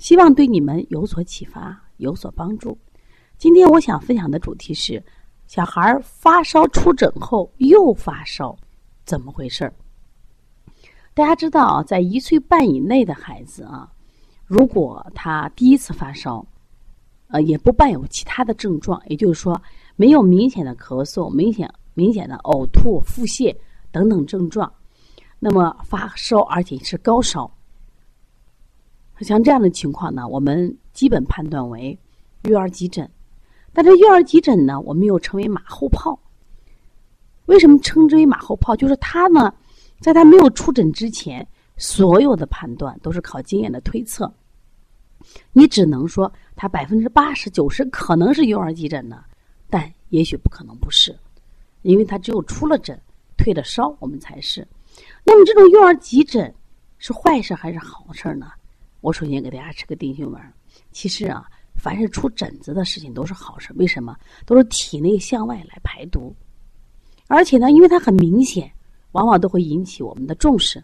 希望对你们有所启发，有所帮助。今天我想分享的主题是：小孩发烧出诊后又发烧，怎么回事儿？大家知道，在一岁半以内的孩子啊，如果他第一次发烧，呃，也不伴有其他的症状，也就是说，没有明显的咳嗽、明显明显的呕吐、腹泻等等症状，那么发烧而且是高烧。像这样的情况呢，我们基本判断为育儿急诊。但这育儿急诊呢，我们又称为马后炮。为什么称之为马后炮？就是他呢，在他没有出诊之前，所有的判断都是靠经验的推测。你只能说他百分之八十九十可能是幼儿急诊呢，但也许不可能不是，因为他只有出了诊、退了烧，我们才是。那么这种幼儿急诊是坏事还是好事呢？我首先给大家吃个定心丸。其实啊，凡是出疹子的事情都是好事。为什么？都是体内向外来排毒，而且呢，因为它很明显，往往都会引起我们的重视。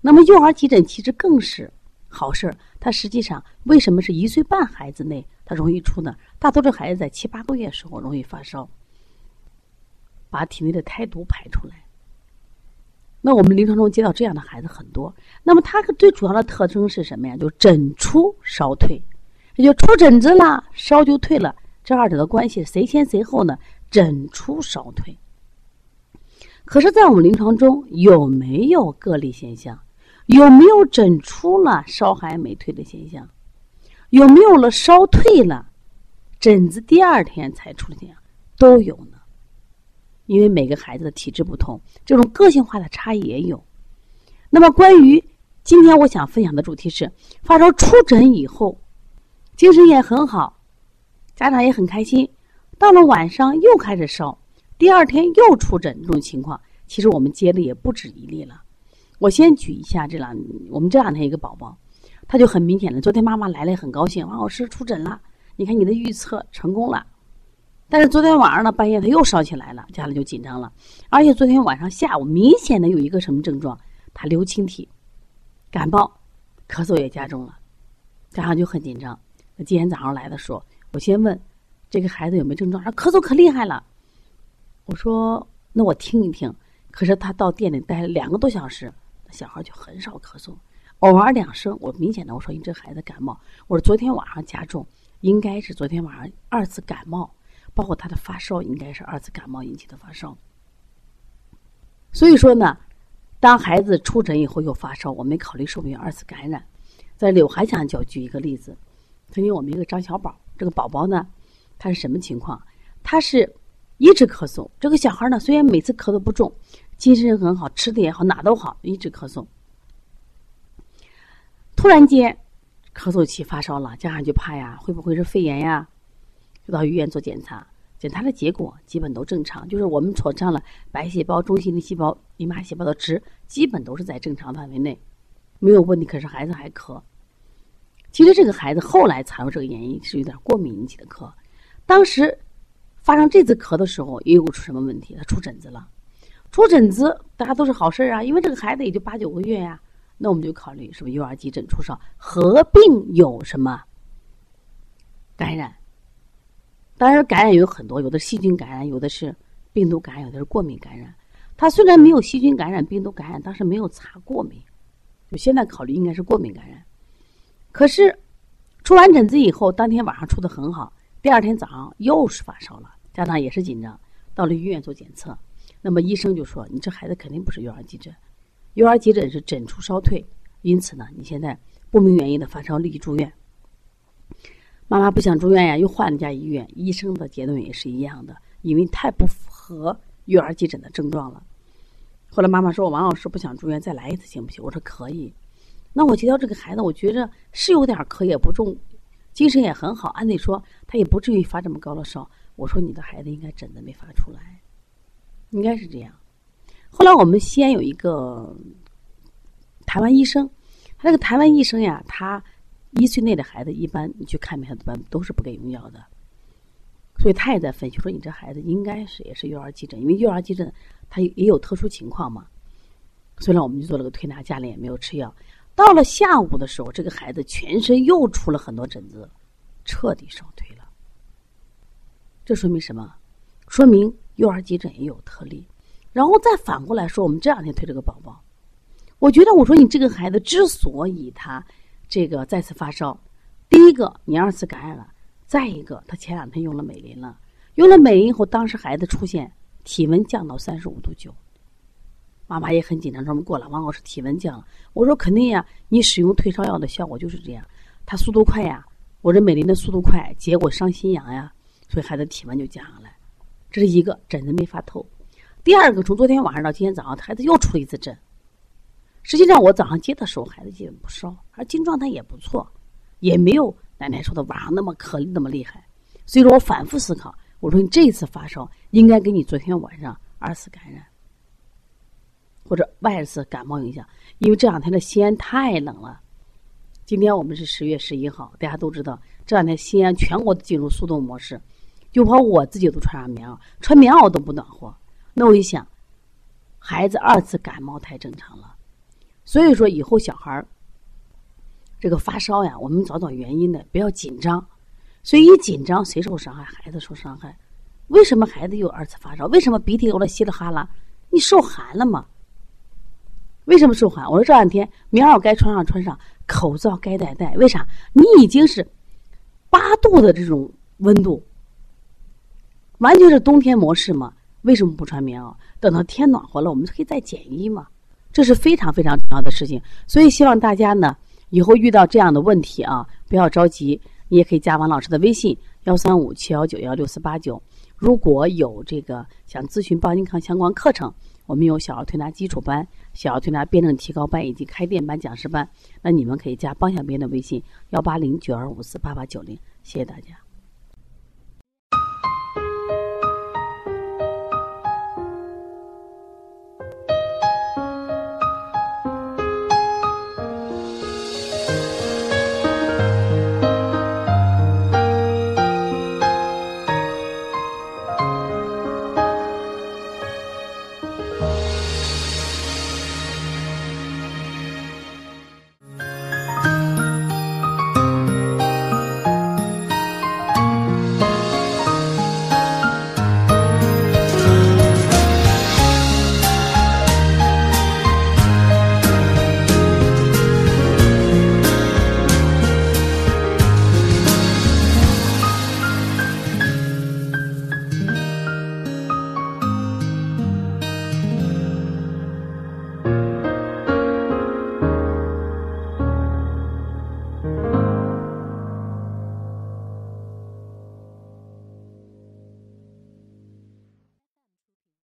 那么幼儿急诊其实更是好事。它实际上为什么是一岁半孩子内它容易出呢？大多数孩子在七八个月时候容易发烧，把体内的胎毒排出来。那我们临床中接到这样的孩子很多，那么他最主要的特征是什么呀？就疹出烧退，也就出疹子了，烧就退了。这二者的关系谁先谁后呢？疹出烧退。可是，在我们临床中有没有个例现象？有没有疹出了烧还没退的现象？有没有了烧退了，疹子第二天才出现？都有呢。因为每个孩子的体质不同，这种个性化的差异也有。那么，关于今天我想分享的主题是：发烧出诊以后，精神也很好，家长也很开心。到了晚上又开始烧，第二天又出诊，这种情况其实我们接的也不止一例了。我先举一下这两，我们这两天一个宝宝，他就很明显的，昨天妈妈来了很高兴，王老师出诊了，你看你的预测成功了。但是昨天晚上呢，半夜他又烧起来了，家里就紧张了。而且昨天晚上下午明显的有一个什么症状？他流清涕，感冒，咳嗽也加重了，家长就很紧张。那今天早上来的时候，我先问这个孩子有没有症状，说咳嗽可厉害了。我说那我听一听。可是他到店里待了两个多小时，小孩就很少咳嗽，偶尔两声。我明显的我说你这孩子感冒，我说昨天晚上加重，应该是昨天晚上二次感冒。包括他的发烧，应该是二次感冒引起的发烧。所以说呢，当孩子出诊以后又发烧，我们考虑是不是有二次感染。在柳海讲就举一个例子，曾经我们一个张小宝，这个宝宝呢，他是什么情况？他是一直咳嗽。这个小孩呢，虽然每次咳嗽不重，精神很好，吃的也好，哪都好，一直咳嗽。突然间咳嗽起发烧了，家长就怕呀，会不会是肺炎呀？到医院做检查，检查的结果基本都正常，就是我们所上了白细胞、中性粒细胞、淋巴细胞的值，基本都是在正常范围内，没有问题。可是孩子还咳。其实这个孩子后来查出这个原因是有点过敏引起的咳。当时发生这次咳的时候，也有出什么问题？他出疹子了。出疹子，大家都是好事啊，因为这个孩子也就八九个月呀。那我们就考虑是不是幼儿急诊出烧，合并有什么感染？当然，感染有很多，有的细菌感染，有的是病毒感染，有的是过敏感染。他虽然没有细菌感染、病毒感染，但是没有查过敏，就现在考虑应该是过敏感染。可是出完疹子以后，当天晚上出的很好，第二天早上又是发烧了，家长也是紧张，到了医院做检测，那么医生就说：“你这孩子肯定不是幼儿急诊，幼儿急诊是疹出烧退，因此呢，你现在不明原因的发烧立即住院。”妈妈不想住院呀，又换了家医院。医生的结论也是一样的，因为太不符合育儿急诊的症状了。后来妈妈说：“王老师不想住院，再来一次行不行？”我说：“可以。”那我接到这个孩子，我觉着是有点咳，也不重，精神也很好，按理说他也不至于发这么高的烧。我说你的孩子应该疹子没发出来，应该是这样。后来我们西安有一个台湾医生，他这个台湾医生呀，他一岁内的孩子一般你去看病，他般都是不给用药的。所以他也在分析说，你这孩子应该是也是幼儿急诊，因为幼儿急诊他也有特殊情况嘛。所以呢，我们就做了个推拿，家里也没有吃药。到了下午的时候，这个孩子全身又出了很多疹子，彻底烧退了。这说明什么？说明幼儿急诊也有特例。然后再反过来说，我们这两天推这个宝宝，我觉得我说你这个孩子之所以他这个再次发烧，第一个你二次感染了。再一个，他前两天用了美林了，用了美林以后，当时孩子出现体温降到三十五度九，妈妈也很紧张，专门过来，王老师体温降了。我说肯定呀，你使用退烧药的效果就是这样，它速度快呀，我这美林的速度快，结果伤心痒呀，所以孩子体温就降下来。这是一个疹子没发透。第二个，从昨天晚上到今天早上，孩子又出了一次疹。实际上我早上接的时候，孩子基本不烧，而精状态也不错，也没有。奶奶说的晚上那么咳那么厉害，所以说我反复思考，我说你这次发烧应该跟你昨天晚上二次感染或者外次感冒影响，因为这两天的西安太冷了。今天我们是十月十一号，大家都知道这两天西安全国都进入速冻模式，就怕我自己都穿上棉袄，穿棉袄都不暖和。那我一想，孩子二次感冒太正常了，所以说以后小孩儿。这个发烧呀，我们找找原因的，不要紧张。所以一紧张，谁受伤害？孩子受伤害。为什么孩子又二次发烧？为什么鼻涕流的稀里哗啦？你受寒了吗？为什么受寒？我说这两天棉袄该穿上穿上，口罩该戴戴。为啥？你已经是八度的这种温度，完全是冬天模式嘛？为什么不穿棉袄？等到天暖和了，我们可以再减衣嘛？这是非常非常重要的事情。所以希望大家呢。以后遇到这样的问题啊，不要着急，你也可以加王老师的微信幺三五七幺九幺六四八九。如果有这个想咨询邦尼康相关课程，我们有小儿推拿基础班、小儿推拿辩证提高班以及开店班、讲师班，那你们可以加邦小编的微信幺八零九二五四八八九零。谢谢大家。